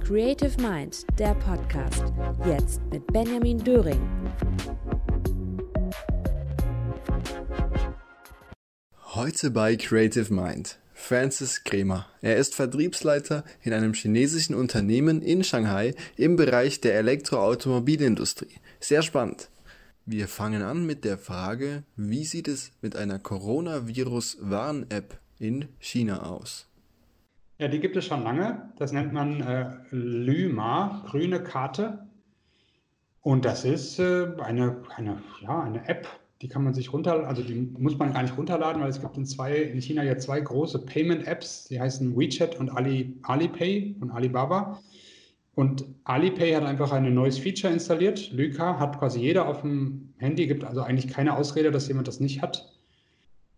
Creative Mind, der Podcast. Jetzt mit Benjamin Döring. Heute bei Creative Mind. Francis Kremer. Er ist Vertriebsleiter in einem chinesischen Unternehmen in Shanghai im Bereich der Elektroautomobilindustrie. Sehr spannend. Wir fangen an mit der Frage, wie sieht es mit einer Coronavirus-Warn-App in China aus? Ja, die gibt es schon lange. Das nennt man äh, Lyma, grüne Karte. Und das ist äh, eine, eine, ja, eine App, die kann man sich runterladen, also die muss man gar nicht runterladen, weil es gibt in, zwei, in China ja zwei große Payment-Apps, die heißen WeChat und Ali, Alipay und Alibaba. Und Alipay hat einfach ein neues Feature installiert. Lyka hat quasi jeder auf dem Handy, gibt also eigentlich keine Ausrede, dass jemand das nicht hat.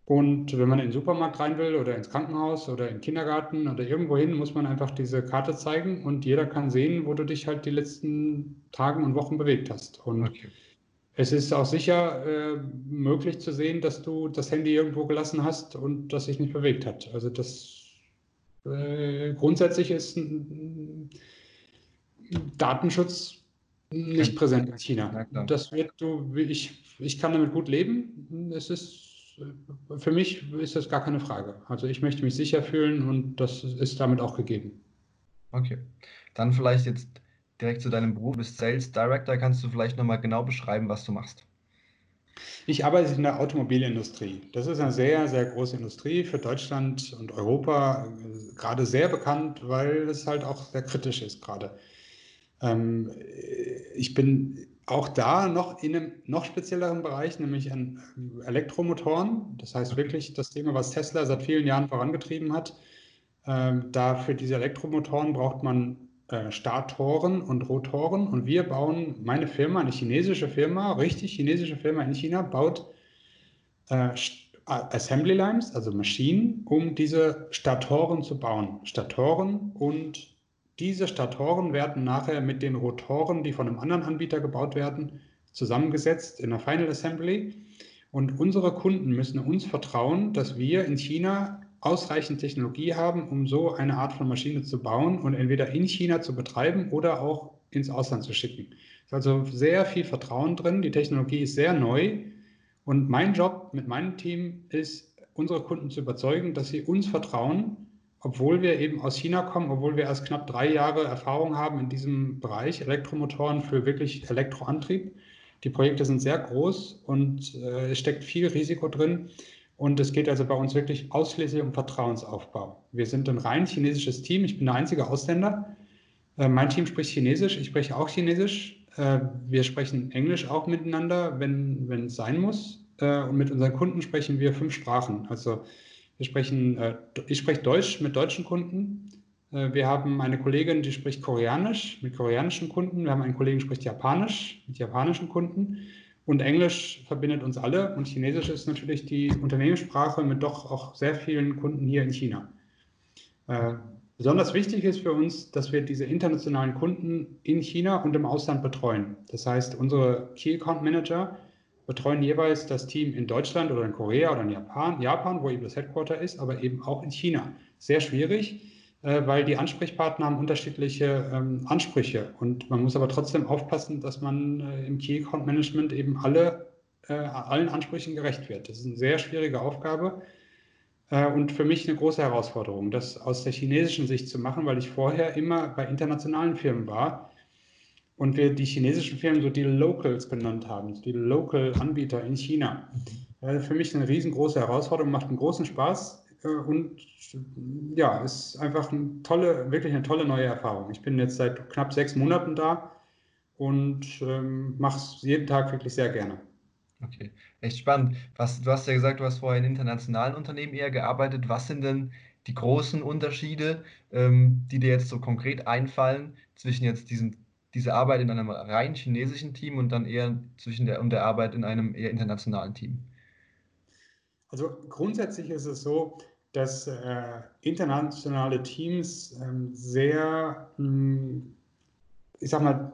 Und wenn man in den Supermarkt rein will oder ins Krankenhaus oder in den Kindergarten oder irgendwo hin, muss man einfach diese Karte zeigen und jeder kann sehen, wo du dich halt die letzten Tage und Wochen bewegt hast. Und okay. es ist auch sicher äh, möglich zu sehen, dass du das Handy irgendwo gelassen hast und das sich nicht bewegt hat. Also das äh, grundsätzlich ist Datenschutz nicht präsent in China. Das wird du, ich, ich kann damit gut leben. Es ist für mich ist das gar keine Frage. Also ich möchte mich sicher fühlen und das ist damit auch gegeben. Okay. Dann vielleicht jetzt direkt zu deinem Beruf. Du bist Sales Director. Kannst du vielleicht nochmal genau beschreiben, was du machst? Ich arbeite in der Automobilindustrie. Das ist eine sehr, sehr große Industrie für Deutschland und Europa, gerade sehr bekannt, weil es halt auch sehr kritisch ist gerade. Ähm, ich bin auch da noch in einem noch spezielleren Bereich, nämlich an Elektromotoren. Das heißt wirklich das Thema, was Tesla seit vielen Jahren vorangetrieben hat. Ähm, da für diese Elektromotoren braucht man äh, Statoren und Rotoren. Und wir bauen, meine Firma, eine chinesische Firma, richtig chinesische Firma in China, baut äh, Assembly Lines, also Maschinen, um diese Statoren zu bauen. Statoren und diese Statoren werden nachher mit den Rotoren, die von einem anderen Anbieter gebaut werden, zusammengesetzt in der Final Assembly. Und unsere Kunden müssen uns vertrauen, dass wir in China ausreichend Technologie haben, um so eine Art von Maschine zu bauen und entweder in China zu betreiben oder auch ins Ausland zu schicken. Es ist also sehr viel Vertrauen drin. Die Technologie ist sehr neu. Und mein Job mit meinem Team ist, unsere Kunden zu überzeugen, dass sie uns vertrauen obwohl wir eben aus China kommen, obwohl wir erst knapp drei Jahre Erfahrung haben in diesem Bereich Elektromotoren für wirklich Elektroantrieb. Die Projekte sind sehr groß und äh, es steckt viel Risiko drin. Und es geht also bei uns wirklich ausschließlich um Vertrauensaufbau. Wir sind ein rein chinesisches Team. Ich bin der einzige Ausländer. Äh, mein Team spricht Chinesisch. Ich spreche auch Chinesisch. Äh, wir sprechen Englisch auch miteinander, wenn, wenn es sein muss. Äh, und mit unseren Kunden sprechen wir fünf Sprachen. Also wir sprechen, äh, ich spreche Deutsch mit deutschen Kunden. Äh, wir haben eine Kollegin, die spricht Koreanisch mit koreanischen Kunden. Wir haben einen Kollegen, der spricht Japanisch mit japanischen Kunden. Und Englisch verbindet uns alle. Und Chinesisch ist natürlich die Unternehmenssprache mit doch auch sehr vielen Kunden hier in China. Äh, besonders wichtig ist für uns, dass wir diese internationalen Kunden in China und im Ausland betreuen. Das heißt, unsere Key Account Manager betreuen jeweils das Team in Deutschland oder in Korea oder in Japan, Japan, wo eben das Headquarter ist, aber eben auch in China. Sehr schwierig, äh, weil die Ansprechpartner haben unterschiedliche ähm, Ansprüche und man muss aber trotzdem aufpassen, dass man äh, im Key Account Management eben alle, äh, allen Ansprüchen gerecht wird. Das ist eine sehr schwierige Aufgabe und für mich eine große Herausforderung, das aus der chinesischen Sicht zu machen, weil ich vorher immer bei internationalen Firmen war und wir die chinesischen Firmen so die Locals genannt haben, die Local-Anbieter in China. Mhm. Für mich eine riesengroße Herausforderung, macht einen großen Spaß äh, und ja, ist einfach eine tolle, wirklich eine tolle neue Erfahrung. Ich bin jetzt seit knapp sechs Monaten da und ähm, mache es jeden Tag wirklich sehr gerne. Okay, echt spannend. Was, du hast ja gesagt, du hast vorher in internationalen Unternehmen eher gearbeitet. Was sind denn die großen Unterschiede, ähm, die dir jetzt so konkret einfallen zwischen jetzt diesem diese Arbeit in einem rein chinesischen Team und dann eher zwischen der und der Arbeit in einem eher internationalen Team? Also grundsätzlich ist es so, dass äh, internationale Teams ähm, sehr, mh, hm, ich sag mal,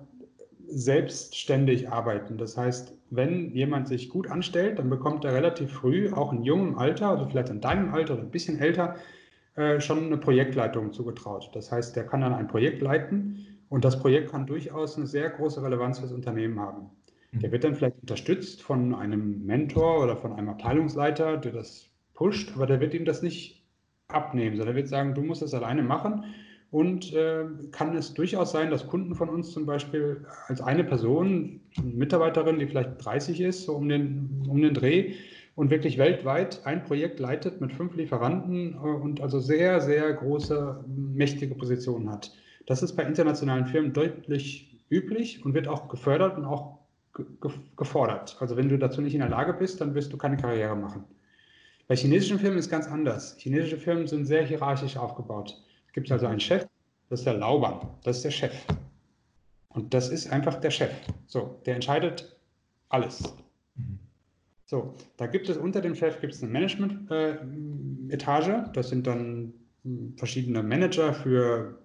selbstständig arbeiten. Das heißt, wenn jemand sich gut anstellt, dann bekommt er relativ früh, auch in jungem Alter, also vielleicht in deinem Alter oder ein bisschen älter, äh, schon eine Projektleitung zugetraut. Das heißt, der kann dann ein Projekt leiten und das Projekt kann durchaus eine sehr große Relevanz fürs Unternehmen haben. Mhm. Der wird dann vielleicht unterstützt von einem Mentor oder von einem Abteilungsleiter, der das pusht, aber der wird ihm das nicht abnehmen, sondern er wird sagen, du musst das alleine machen und äh, kann es durchaus sein, dass Kunden von uns zum Beispiel als eine Person, eine Mitarbeiterin, die vielleicht 30 ist, so um den, um den Dreh, und wirklich weltweit ein Projekt leitet mit fünf Lieferanten äh, und also sehr, sehr große, mächtige Positionen hat. Das ist bei internationalen Firmen deutlich üblich und wird auch gefördert und auch gefordert. Also wenn du dazu nicht in der Lage bist, dann wirst du keine Karriere machen. Bei chinesischen Firmen ist ganz anders. Chinesische Firmen sind sehr hierarchisch aufgebaut gibt es also einen Chef, das ist der Lauban, das ist der Chef. Und das ist einfach der Chef. So, der entscheidet alles. So, da gibt es unter dem Chef gibt es eine Management-Etage. Äh, das sind dann hm, verschiedene Manager für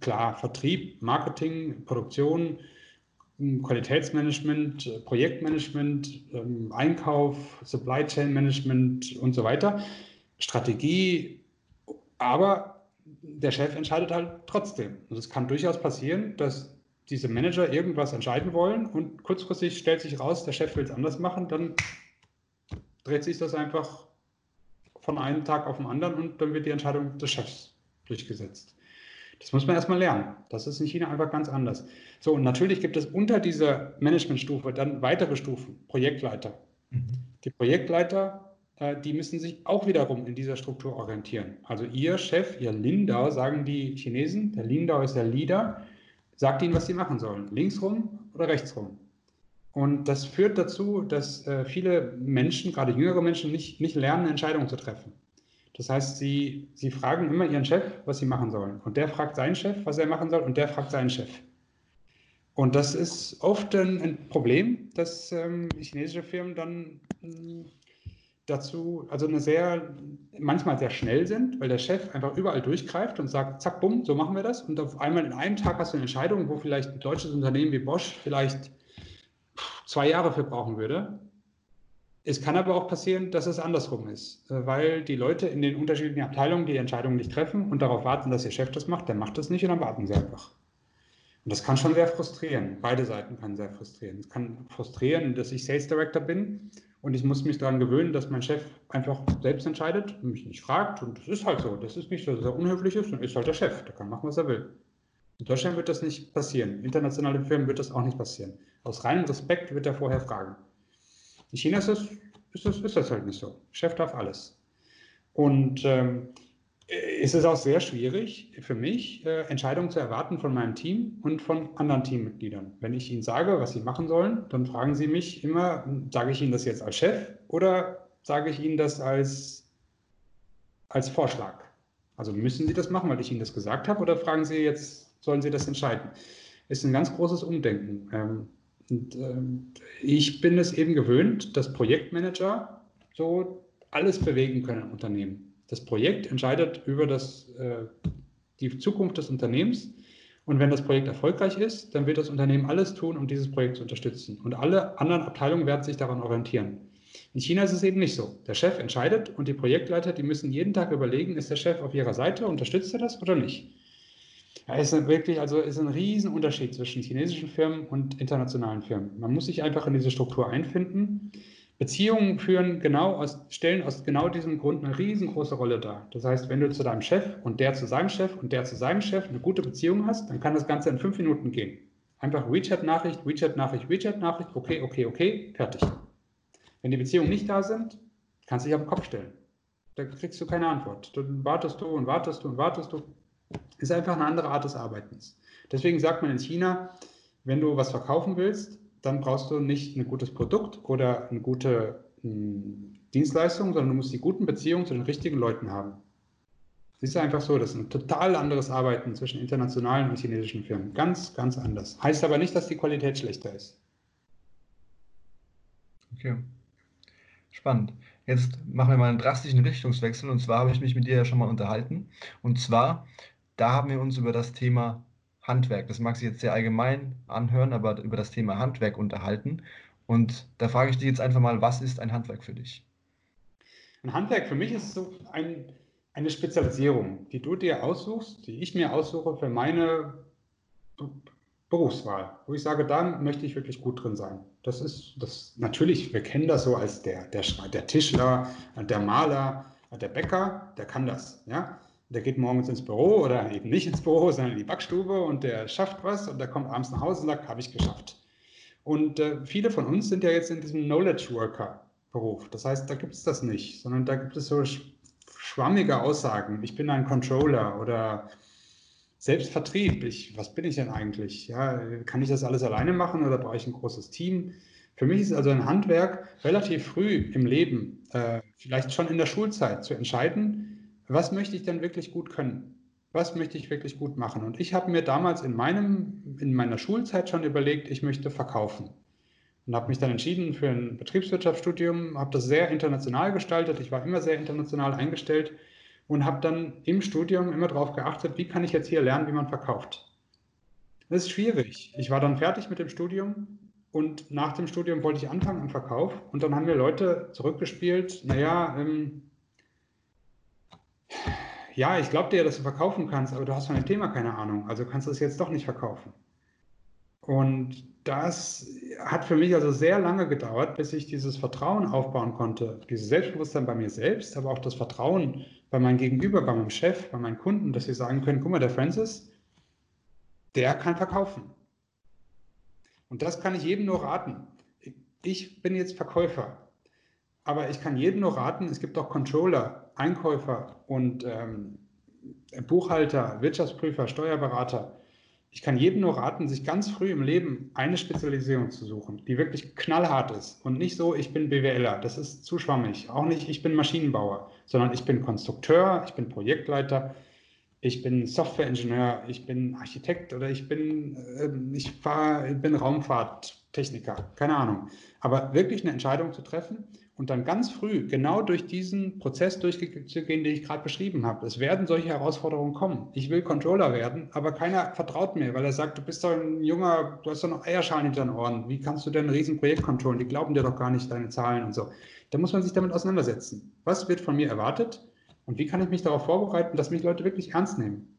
klar Vertrieb, Marketing, Produktion, hm, Qualitätsmanagement, Projektmanagement, ähm, Einkauf, Supply Chain Management und so weiter, Strategie. Aber der Chef entscheidet halt trotzdem. Und es kann durchaus passieren, dass diese Manager irgendwas entscheiden wollen und kurzfristig stellt sich raus, der Chef will es anders machen, dann dreht sich das einfach von einem Tag auf den anderen und dann wird die Entscheidung des Chefs durchgesetzt. Das muss man erstmal lernen. Das ist in China einfach ganz anders. So, und natürlich gibt es unter dieser Managementstufe dann weitere Stufen, Projektleiter. Mhm. Die Projektleiter äh, die müssen sich auch wiederum in dieser Struktur orientieren. Also ihr Chef, ihr Lindau, sagen die Chinesen, der Lindau ist der Leader, sagt ihnen, was sie machen sollen, linksrum oder rechtsrum. Und das führt dazu, dass äh, viele Menschen, gerade jüngere Menschen, nicht, nicht lernen, Entscheidungen zu treffen. Das heißt, sie, sie fragen immer ihren Chef, was sie machen sollen. Und der fragt seinen Chef, was er machen soll, und der fragt seinen Chef. Und das ist oft ein, ein Problem, dass ähm, chinesische Firmen dann hm, dazu, also eine sehr, manchmal sehr schnell sind, weil der Chef einfach überall durchgreift und sagt, zack, bumm, so machen wir das. Und auf einmal in einem Tag hast du eine Entscheidung, wo vielleicht ein deutsches Unternehmen wie Bosch vielleicht zwei Jahre für brauchen würde. Es kann aber auch passieren, dass es andersrum ist, äh, weil die Leute in den unterschiedlichen Abteilungen die Entscheidungen nicht treffen und darauf warten, dass ihr Chef das macht. Der macht das nicht und dann warten sie einfach. Und das kann schon sehr frustrieren. Beide Seiten können sehr frustrieren. Es kann frustrieren, dass ich Sales Director bin und ich muss mich daran gewöhnen, dass mein Chef einfach selbst entscheidet und mich nicht fragt. Und das ist halt so. Das ist nicht, dass er unhöflich ist, sondern ist halt der Chef. Der kann machen, was er will. In Deutschland wird das nicht passieren. Internationale Firmen wird das auch nicht passieren. Aus reinem Respekt wird er vorher fragen. In China ist das, ist das, ist das halt nicht so. Chef darf alles. Und ähm, ist es auch sehr schwierig für mich, äh, Entscheidungen zu erwarten von meinem Team und von anderen Teammitgliedern. Wenn ich ihnen sage, was sie machen sollen, dann fragen sie mich immer, sage ich ihnen das jetzt als Chef oder sage ich ihnen das als, als Vorschlag? Also müssen sie das machen, weil ich ihnen das gesagt habe, oder fragen sie jetzt, sollen sie das entscheiden? Ist ein ganz großes Umdenken. Ähm, und, ähm, ich bin es eben gewöhnt, dass Projektmanager so alles bewegen können im Unternehmen. Das Projekt entscheidet über das, äh, die Zukunft des Unternehmens. Und wenn das Projekt erfolgreich ist, dann wird das Unternehmen alles tun, um dieses Projekt zu unterstützen. Und alle anderen Abteilungen werden sich daran orientieren. In China ist es eben nicht so. Der Chef entscheidet und die Projektleiter, die müssen jeden Tag überlegen, ist der Chef auf ihrer Seite, unterstützt er das oder nicht? Ja, ist wirklich, also ist ein Riesenunterschied zwischen chinesischen Firmen und internationalen Firmen. Man muss sich einfach in diese Struktur einfinden. Beziehungen führen genau aus, stellen aus genau diesem Grund eine riesengroße Rolle dar. Das heißt, wenn du zu deinem Chef und der zu seinem Chef und der zu seinem Chef eine gute Beziehung hast, dann kann das Ganze in fünf Minuten gehen. Einfach WeChat-Nachricht, WeChat-Nachricht, WeChat-Nachricht, okay, okay, okay, fertig. Wenn die Beziehungen nicht da sind, kannst du dich auf den Kopf stellen. Da kriegst du keine Antwort. Dann wartest du und wartest du und wartest du. Ist einfach eine andere Art des Arbeitens. Deswegen sagt man in China, wenn du was verkaufen willst, dann brauchst du nicht ein gutes Produkt oder eine gute hm, Dienstleistung, sondern du musst die guten Beziehungen zu den richtigen Leuten haben. Es ist einfach so, das ist ein total anderes Arbeiten zwischen internationalen und chinesischen Firmen. Ganz, ganz anders. Heißt aber nicht, dass die Qualität schlechter ist. Okay. Spannend. Jetzt machen wir mal einen drastischen Richtungswechsel. Und zwar habe ich mich mit dir ja schon mal unterhalten. Und zwar, da haben wir uns über das Thema Handwerk. Das mag sich jetzt sehr allgemein anhören, aber über das Thema Handwerk unterhalten. Und da frage ich dich jetzt einfach mal, was ist ein Handwerk für dich? Ein Handwerk für mich ist so ein, eine Spezialisierung, die du dir aussuchst, die ich mir aussuche für meine Berufswahl, wo ich sage, da möchte ich wirklich gut drin sein. Das ist, das natürlich, wir kennen das so als der, der, der Tischler, der Maler, der Bäcker, der kann das, ja. Der geht morgens ins Büro oder eben nicht ins Büro, sondern in die Backstube und der schafft was und der kommt abends nach Hause und sagt, habe ich geschafft. Und äh, viele von uns sind ja jetzt in diesem Knowledge Worker Beruf. Das heißt, da gibt es das nicht, sondern da gibt es so schwammige Aussagen. Ich bin ein Controller oder Selbstvertrieb. Ich, was bin ich denn eigentlich? Ja, kann ich das alles alleine machen oder brauche ich ein großes Team? Für mich ist also ein Handwerk relativ früh im Leben, äh, vielleicht schon in der Schulzeit, zu entscheiden, was möchte ich denn wirklich gut können? Was möchte ich wirklich gut machen? Und ich habe mir damals in, meinem, in meiner Schulzeit schon überlegt, ich möchte verkaufen. Und habe mich dann entschieden für ein Betriebswirtschaftsstudium, habe das sehr international gestaltet. Ich war immer sehr international eingestellt und habe dann im Studium immer darauf geachtet, wie kann ich jetzt hier lernen, wie man verkauft. Das ist schwierig. Ich war dann fertig mit dem Studium und nach dem Studium wollte ich anfangen im Verkauf und dann haben mir Leute zurückgespielt, naja, ähm, ja, ich glaube dir, dass du verkaufen kannst, aber du hast von dem Thema keine Ahnung, also kannst du es jetzt doch nicht verkaufen. Und das hat für mich also sehr lange gedauert, bis ich dieses Vertrauen aufbauen konnte, dieses Selbstbewusstsein bei mir selbst, aber auch das Vertrauen bei meinem Gegenüber, bei meinem Chef, bei meinen Kunden, dass sie sagen können, guck mal, der Francis, der kann verkaufen. Und das kann ich jedem nur raten. Ich bin jetzt Verkäufer, aber ich kann jedem nur raten, es gibt auch Controller, Einkäufer und ähm, Buchhalter, Wirtschaftsprüfer, Steuerberater, ich kann jedem nur raten, sich ganz früh im Leben eine Spezialisierung zu suchen, die wirklich knallhart ist und nicht so, ich bin BWLer, das ist zu schwammig. Auch nicht, ich bin Maschinenbauer, sondern ich bin Konstrukteur, ich bin Projektleiter, ich bin Softwareingenieur, ich bin Architekt oder ich bin, äh, ich fahr, bin Raumfahrttechniker, keine Ahnung. Aber wirklich eine Entscheidung zu treffen und dann ganz früh genau durch diesen Prozess durchzugehen, den ich gerade beschrieben habe. Es werden solche Herausforderungen kommen. Ich will Controller werden, aber keiner vertraut mir, weil er sagt, du bist doch ein junger, du hast doch noch Eierschalen hinter den Ohren. Wie kannst du denn ein Riesenprojekt controllen? Die glauben dir doch gar nicht deine Zahlen und so. Da muss man sich damit auseinandersetzen. Was wird von mir erwartet und wie kann ich mich darauf vorbereiten, dass mich Leute wirklich ernst nehmen?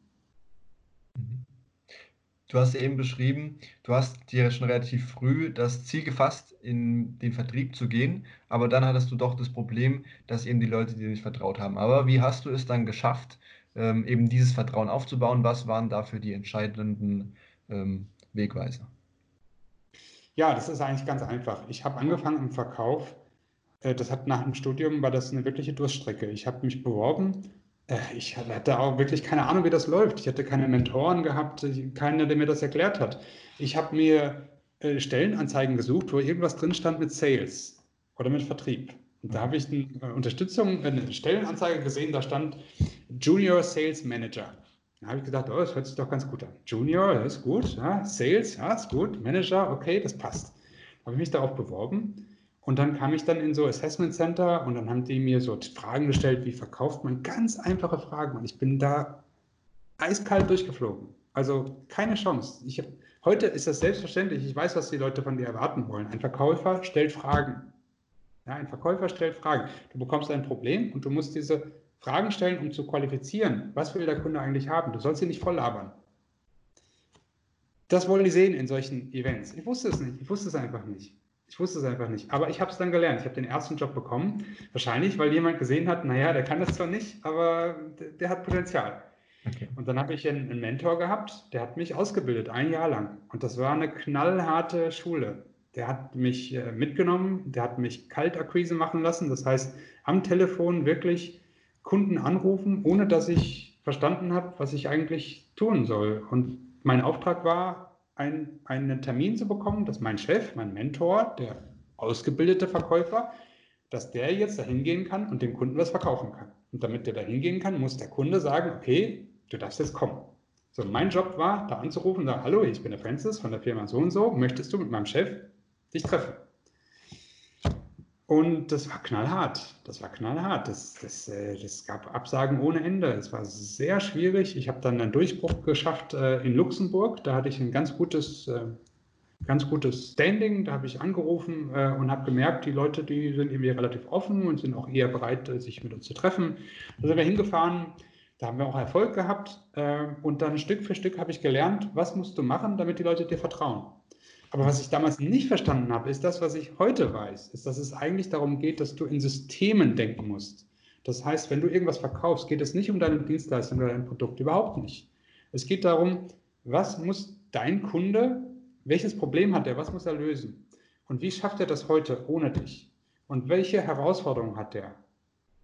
Du hast eben beschrieben, du hast dir schon relativ früh das Ziel gefasst, in den Vertrieb zu gehen, aber dann hattest du doch das Problem, dass eben die Leute dir nicht vertraut haben. Aber wie hast du es dann geschafft, ähm, eben dieses Vertrauen aufzubauen? Was waren dafür die entscheidenden ähm, Wegweiser? Ja, das ist eigentlich ganz einfach. Ich habe angefangen im Verkauf. Äh, das hat nach dem Studium war das eine wirkliche Durststrecke. Ich habe mich beworben äh, ich hatte auch wirklich keine Ahnung, wie das läuft. Ich hatte keine Mentoren gehabt, keiner, der mir das erklärt hat. Ich habe mir äh, Stellenanzeigen gesucht, wo irgendwas drin stand mit Sales oder mit Vertrieb. Und da habe ich eine äh, Unterstützung, eine Stellenanzeige gesehen, da stand Junior Sales Manager. Da habe ich gedacht, oh, das hört sich doch ganz gut an. Junior, das ist gut. Ja, Sales, ja, ist gut. Manager, okay, das passt. Habe ich mich darauf beworben und dann kam ich dann in so Assessment Center und dann haben die mir so Fragen gestellt, wie verkauft man ganz einfache Fragen. Und ich bin da eiskalt durchgeflogen. Also keine Chance. Ich hab, heute ist das selbstverständlich. Ich weiß, was die Leute von dir erwarten wollen. Ein Verkäufer stellt Fragen. Ja, ein Verkäufer stellt Fragen. Du bekommst ein Problem und du musst diese Fragen stellen, um zu qualifizieren. Was will der Kunde eigentlich haben? Du sollst ihn nicht voll labern. Das wollen die sehen in solchen Events. Ich wusste es nicht. Ich wusste es einfach nicht. Ich wusste es einfach nicht. Aber ich habe es dann gelernt. Ich habe den ersten Job bekommen. Wahrscheinlich, weil jemand gesehen hat, naja, der kann das zwar nicht, aber der, der hat Potenzial. Okay. Und dann habe ich einen, einen, Mentor gehabt, der hat mich ausgebildet, ein Jahr lang. Und das war eine knallharte Schule. Der hat mich äh, mitgenommen, der hat mich Kaltakquise machen lassen. Das heißt, am Telefon wirklich Kunden anrufen, ohne dass ich verstanden habe, was ich eigentlich tun soll. Und mein Auftrag war, ein, einen Termin zu bekommen, dass mein Chef, mein Mentor, der ausgebildete Verkäufer, dass der jetzt dahin gehen kann und dem Kunden was verkaufen kann. Und damit der dahin gehen kann, muss der Kunde sagen, okay, du darfst jetzt kommen. So, mein Job war, da anzurufen und sagen, hallo, ich bin der Francis von der Firma so und so, möchtest du mit meinem Chef dich treffen? Und das war knallhart. Das war knallhart. Das, das, äh, das gab Absagen ohne Ende. Es war sehr schwierig. Ich habe dann einen Durchbruch geschafft äh, in Luxemburg. Da hatte ich ein ganz gutes, äh, ganz gutes Standing. Da habe ich angerufen und habe gemerkt, die Leute, die sind irgendwie relativ offen und sind auch eher bereit, sich mit uns zu treffen. Da sind wir hingefahren. Da haben wir auch Erfolg gehabt. Und dann Stück für Stück habe ich gelernt, was musst du machen, damit die Leute dir vertrauen. Aber was ich damals nicht verstanden habe, ist das, was ich heute weiß, ist, dass es eigentlich darum geht, dass du in Systemen denken musst. Das heißt, wenn du irgendwas verkaufst, geht es nicht um deine Dienstleistung oder dein Produkt, überhaupt nicht. Es geht darum, was muss dein Kunde, welches Problem hat er, was muss er lösen? Und wie schafft er das heute ohne dich? Und welche Herausforderungen hat er?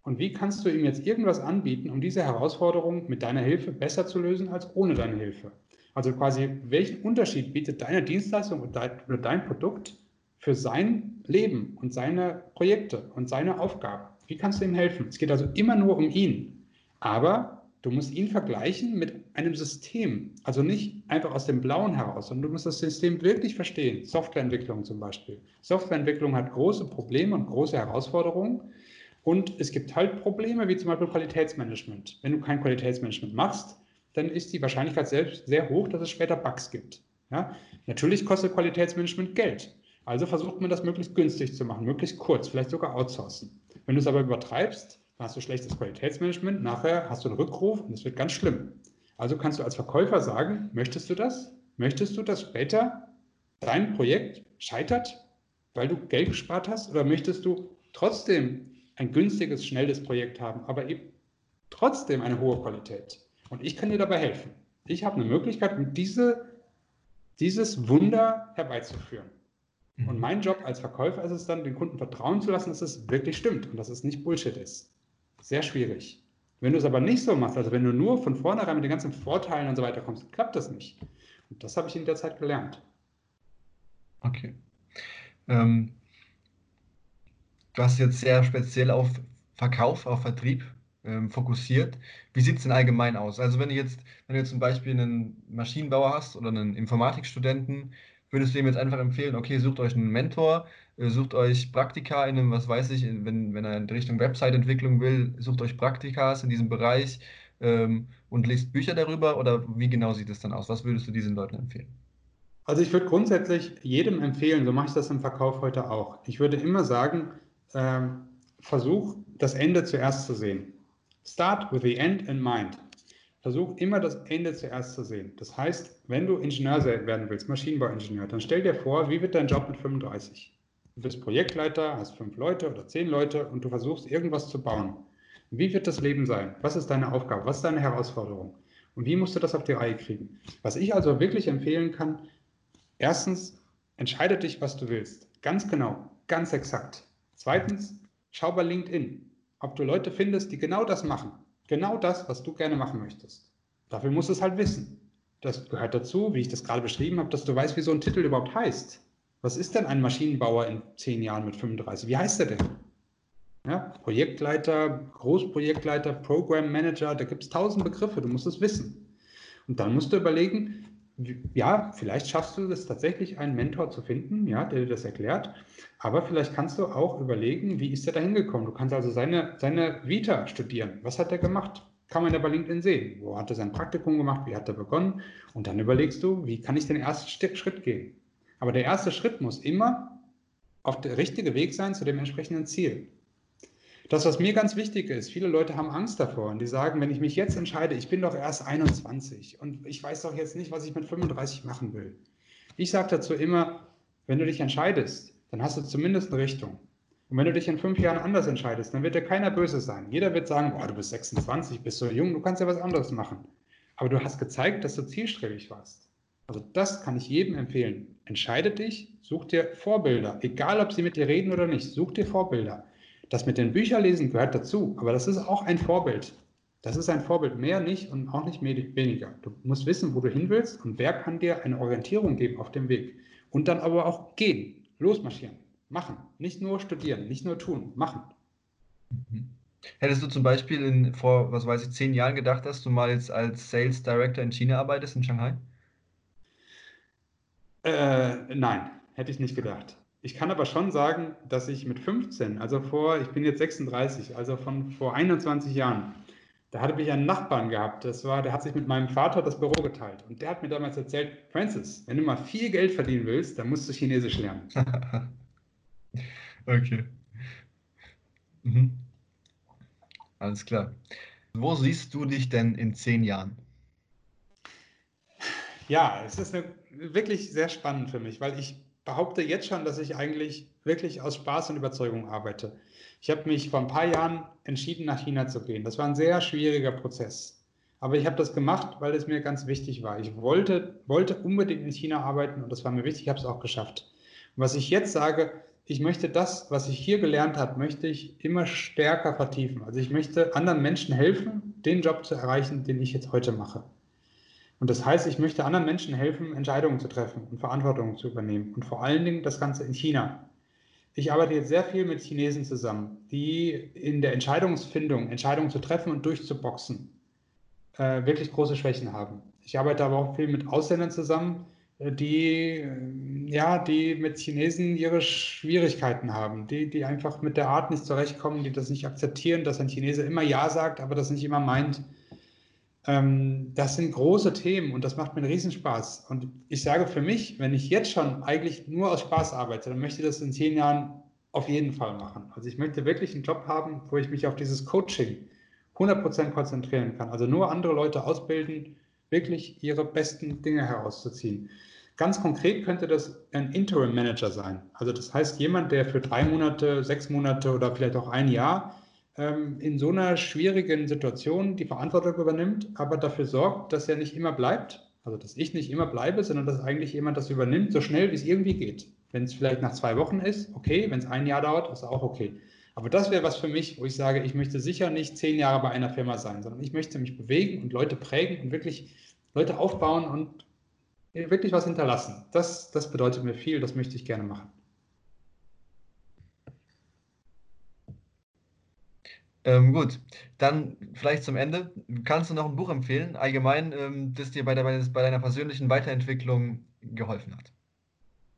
Und wie kannst du ihm jetzt irgendwas anbieten, um diese Herausforderung mit deiner Hilfe besser zu lösen als ohne deine Hilfe? Also quasi, welchen Unterschied bietet deine Dienstleistung oder dein Produkt für sein Leben und seine Projekte und seine Aufgaben? Wie kannst du ihm helfen? Es geht also immer nur um ihn. Aber du musst ihn vergleichen mit einem System. Also nicht einfach aus dem Blauen heraus, sondern du musst das System wirklich verstehen. Softwareentwicklung zum Beispiel. Softwareentwicklung hat große Probleme und große Herausforderungen. Und es gibt halt Probleme wie zum Beispiel Qualitätsmanagement. Wenn du kein Qualitätsmanagement machst, dann ist die Wahrscheinlichkeit selbst sehr hoch, dass es später Bugs gibt. Ja? Natürlich kostet Qualitätsmanagement Geld. Also versucht man das möglichst günstig zu machen, möglichst kurz, vielleicht sogar outsourcen. Wenn du es aber übertreibst, dann hast du schlechtes Qualitätsmanagement, nachher hast du einen Rückruf und es wird ganz schlimm. Also kannst du als Verkäufer sagen, möchtest du das? Möchtest du, dass später dein Projekt scheitert, weil du Geld gespart hast? Oder möchtest du trotzdem ein günstiges, schnelles Projekt haben, aber eben trotzdem eine hohe Qualität? Und ich kann dir dabei helfen. Ich habe eine Möglichkeit, um diese, dieses Wunder herbeizuführen. Mhm. Und mein Job als Verkäufer ist es dann, den Kunden vertrauen zu lassen, dass es wirklich stimmt und dass es nicht Bullshit ist. Sehr schwierig. Wenn du es aber nicht so machst, also wenn du nur von vornherein mit den ganzen Vorteilen und so weiter kommst, klappt das nicht. Und das habe ich in der Zeit gelernt. Okay. Ähm, du hast jetzt sehr speziell auf Verkauf, auf Vertrieb ähm, fokussiert. Wie sieht es denn allgemein aus? Also wenn du jetzt, wenn du jetzt zum Beispiel einen Maschinenbauer hast oder einen Informatikstudenten, würdest du ihm jetzt einfach empfehlen, okay, sucht euch einen Mentor, äh, sucht euch Praktika in einem, was weiß ich, wenn, wenn er in Richtung Website-Entwicklung will, sucht euch Praktikas in diesem Bereich ähm, und lest Bücher darüber oder wie genau sieht es dann aus? Was würdest du diesen Leuten empfehlen? Also ich würde grundsätzlich jedem empfehlen, so mache ich das im Verkauf heute auch. Ich würde immer sagen, ähm, versuch das Ende zuerst zu sehen. Start with the end in mind. Versuch immer das Ende zuerst zu sehen. Das heißt, wenn du Ingenieur werden willst, Maschinenbauingenieur, dann stell dir vor, wie wird dein Job mit 35? Du bist Projektleiter, hast fünf Leute oder zehn Leute und du versuchst irgendwas zu bauen. Wie wird das Leben sein? Was ist deine Aufgabe? Was ist deine Herausforderung? Und wie musst du das auf die Reihe kriegen? Was ich also wirklich empfehlen kann, erstens, entscheide dich, was du willst. Ganz genau, ganz exakt. Zweitens, schau bei LinkedIn ob du Leute findest, die genau das machen. Genau das, was du gerne machen möchtest. Dafür musst du es halt wissen. Das gehört dazu, wie ich das gerade beschrieben habe, dass du weißt, wie so ein Titel überhaupt heißt. Was ist denn ein Maschinenbauer in zehn Jahren mit 35? Wie heißt er denn? Ja, Projektleiter, Großprojektleiter, Program Manager, da gibt es tausend Begriffe, du musst es wissen. Und dann musst du überlegen, ja, vielleicht schaffst du es tatsächlich, einen Mentor zu finden, ja, der dir das erklärt. Aber vielleicht kannst du auch überlegen, wie ist er da hingekommen? Du kannst also seine, seine Vita studieren. Was hat er gemacht? Kann man ja bei LinkedIn sehen. Wo hat er sein Praktikum gemacht? Wie hat er begonnen? Und dann überlegst du, wie kann ich den ersten Schritt gehen? Aber der erste Schritt muss immer auf der richtige Weg sein zu dem entsprechenden Ziel. Das, was mir ganz wichtig ist, viele Leute haben Angst davor und die sagen, wenn ich mich jetzt entscheide, ich bin doch erst 21 und ich weiß doch jetzt nicht, was ich mit 35 machen will. Ich sage dazu immer, wenn du dich entscheidest, dann hast du zumindest eine Richtung. Und wenn du dich in fünf Jahren anders entscheidest, dann wird dir keiner böse sein. Jeder wird sagen, boah, du bist 26, bist so jung, du kannst ja was anderes machen. Aber du hast gezeigt, dass du zielstrebig warst. Also das kann ich jedem empfehlen. Entscheide dich, such dir Vorbilder, egal ob sie mit dir reden oder nicht, such dir Vorbilder. Das mit den Bücherlesen gehört dazu, aber das ist auch ein Vorbild. Das ist ein Vorbild, mehr nicht und auch nicht weniger. Du musst wissen, wo du hin willst und wer kann dir eine Orientierung geben auf dem Weg. Und dann aber auch gehen, losmarschieren, machen. Nicht nur studieren, nicht nur tun, machen. Mhm. Hättest du zum Beispiel in, vor, was weiß ich, zehn Jahren gedacht, dass du mal jetzt als Sales Director in China arbeitest, in Shanghai? Äh, nein, hätte ich nicht gedacht. Ich kann aber schon sagen, dass ich mit 15, also vor, ich bin jetzt 36, also von vor 21 Jahren, Da hatte ich einen Nachbarn gehabt, das war, der hat sich mit meinem Vater das Büro geteilt. Und der hat mir damals erzählt, Francis, wenn du mal viel Geld verdienen willst, dann musst du Chinesisch lernen. okay. Mhm. Alles klar. Wo siehst du dich denn in zehn Jahren? Ja, es ist eine, wirklich sehr spannend für mich, weil ich behaupte jetzt schon, dass ich eigentlich wirklich aus Spaß und Überzeugung arbeite. Ich habe mich vor ein paar Jahren entschieden, nach China zu gehen. Das war ein sehr schwieriger Prozess. Aber ich habe das gemacht, weil es mir ganz wichtig war. Ich wollte, wollte unbedingt in China arbeiten und das war mir wichtig, ich habe es auch geschafft. Und was ich jetzt sage, ich möchte das, was ich hier gelernt habe, möchte ich immer stärker vertiefen. Also ich möchte anderen Menschen helfen, den Job zu erreichen, den ich jetzt heute mache. Und das heißt, ich möchte anderen Menschen helfen, Entscheidungen zu treffen und Verantwortung zu übernehmen. Und vor allen Dingen das Ganze in China. Ich arbeite jetzt sehr viel mit Chinesen zusammen, die in der Entscheidungsfindung, Entscheidungen zu treffen und durchzuboxen, äh, wirklich große Schwächen haben. Ich arbeite aber auch viel mit Ausländern zusammen, äh, die, äh, ja, die mit Chinesen ihre Schwierigkeiten haben, die, die einfach mit der Art nicht zurechtkommen, die das nicht akzeptieren, dass ein Chinese immer Ja sagt, aber das nicht immer meint. Ähm, das sind große Themen und das macht mir einen Riesenspaß. Und ich sage für mich, wenn ich jetzt schon eigentlich nur aus Spaß arbeite, dann möchte ich das in zehn Jahren auf jeden Fall machen. Also ich möchte wirklich einen Job haben, wo ich mich auf dieses Coaching 100% konzentrieren kann. Also nur andere Leute ausbilden, wirklich ihre besten Dinge herauszuziehen. Ganz konkret könnte das ein Interim Manager sein. Also das heißt jemand, der für drei Monate, sechs Monate oder vielleicht auch ein Jahr ähm, in so einer schwierigen Situation die Verantwortung übernimmt, aber dafür sorgt, dass er nicht immer bleibt, also dass ich nicht immer bleibe, sondern dass eigentlich jemand das übernimmt, so schnell wie es irgendwie geht. Wenn es vielleicht nach zwei Wochen ist, okay, wenn es ein Jahr dauert, ist auch okay. Aber das wäre was für mich, wo ich sage, ich möchte sicher nicht zehn Jahre bei einer Firma sein, sondern ich möchte mich bewegen und Leute prägen und wirklich Leute aufbauen und wirklich was hinterlassen. Das, das bedeutet mir viel, das möchte ich gerne machen. Ähm, gut, dann vielleicht zum Ende. Kannst du noch ein Buch empfehlen, allgemein, ähm, das dir bei, der, bei deiner persönlichen Weiterentwicklung geholfen hat?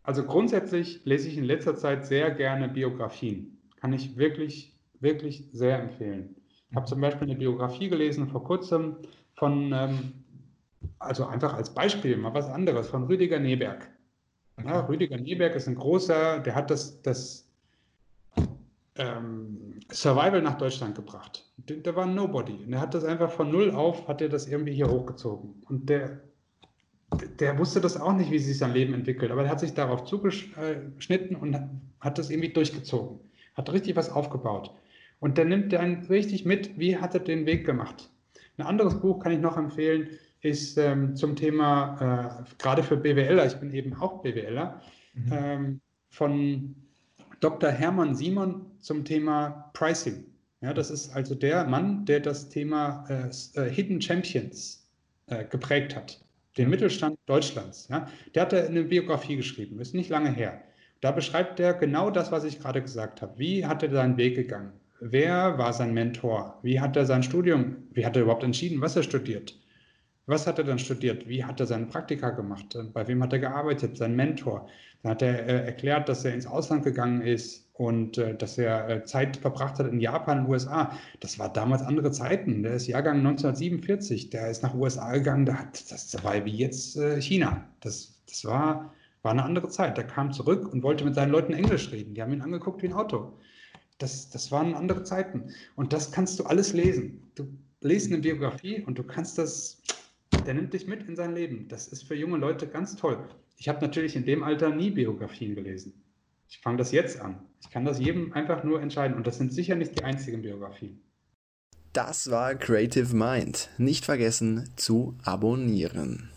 Also grundsätzlich lese ich in letzter Zeit sehr gerne Biografien. Kann ich wirklich, wirklich sehr empfehlen. Ich habe zum Beispiel eine Biografie gelesen vor kurzem von, ähm, also einfach als Beispiel, mal was anderes, von Rüdiger Neberg. Okay. Ja, Rüdiger Neberg ist ein großer, der hat das, das ähm, Survival nach Deutschland gebracht. Der, der war Nobody. Und der hat das einfach von null auf, hat er das irgendwie hier hochgezogen. Und der, der wusste das auch nicht, wie sich sein Leben entwickelt, aber er hat sich darauf zugeschnitten und hat das irgendwie durchgezogen. Hat richtig was aufgebaut. Und der nimmt einen richtig mit, wie hat er den Weg gemacht. Ein anderes Buch kann ich noch empfehlen, ist ähm, zum Thema, äh, gerade für BWLer, ich bin eben auch BWLer, mhm. ähm, von Dr. Hermann Simon zum Thema Pricing. Ja, das ist also der Mann, der das Thema äh, äh, Hidden Champions äh, geprägt hat, den Mittelstand Deutschlands. Ja. Der hat eine Biografie geschrieben, ist nicht lange her. Da beschreibt er genau das, was ich gerade gesagt habe. Wie hat er seinen Weg gegangen? Wer war sein Mentor? Wie hat er sein Studium, wie hat er überhaupt entschieden, was er studiert? Was hat er dann studiert? Wie hat er seine Praktika gemacht? Bei wem hat er gearbeitet? Sein Mentor. Dann hat er äh, erklärt, dass er ins Ausland gegangen ist und äh, dass er äh, Zeit verbracht hat in Japan und USA. Das war damals andere Zeiten. Der ist Jahrgang 1947. Der ist nach USA gegangen. Der hat, das war wie jetzt äh, China. Das, das war, war eine andere Zeit. Der kam zurück und wollte mit seinen Leuten Englisch reden. Die haben ihn angeguckt wie ein Auto. Das, das waren andere Zeiten. Und das kannst du alles lesen. Du liest eine Biografie und du kannst das der nimmt dich mit in sein Leben. Das ist für junge Leute ganz toll. Ich habe natürlich in dem Alter nie Biografien gelesen. Ich fange das jetzt an. Ich kann das jedem einfach nur entscheiden. Und das sind sicher nicht die einzigen Biografien. Das war Creative Mind. Nicht vergessen zu abonnieren.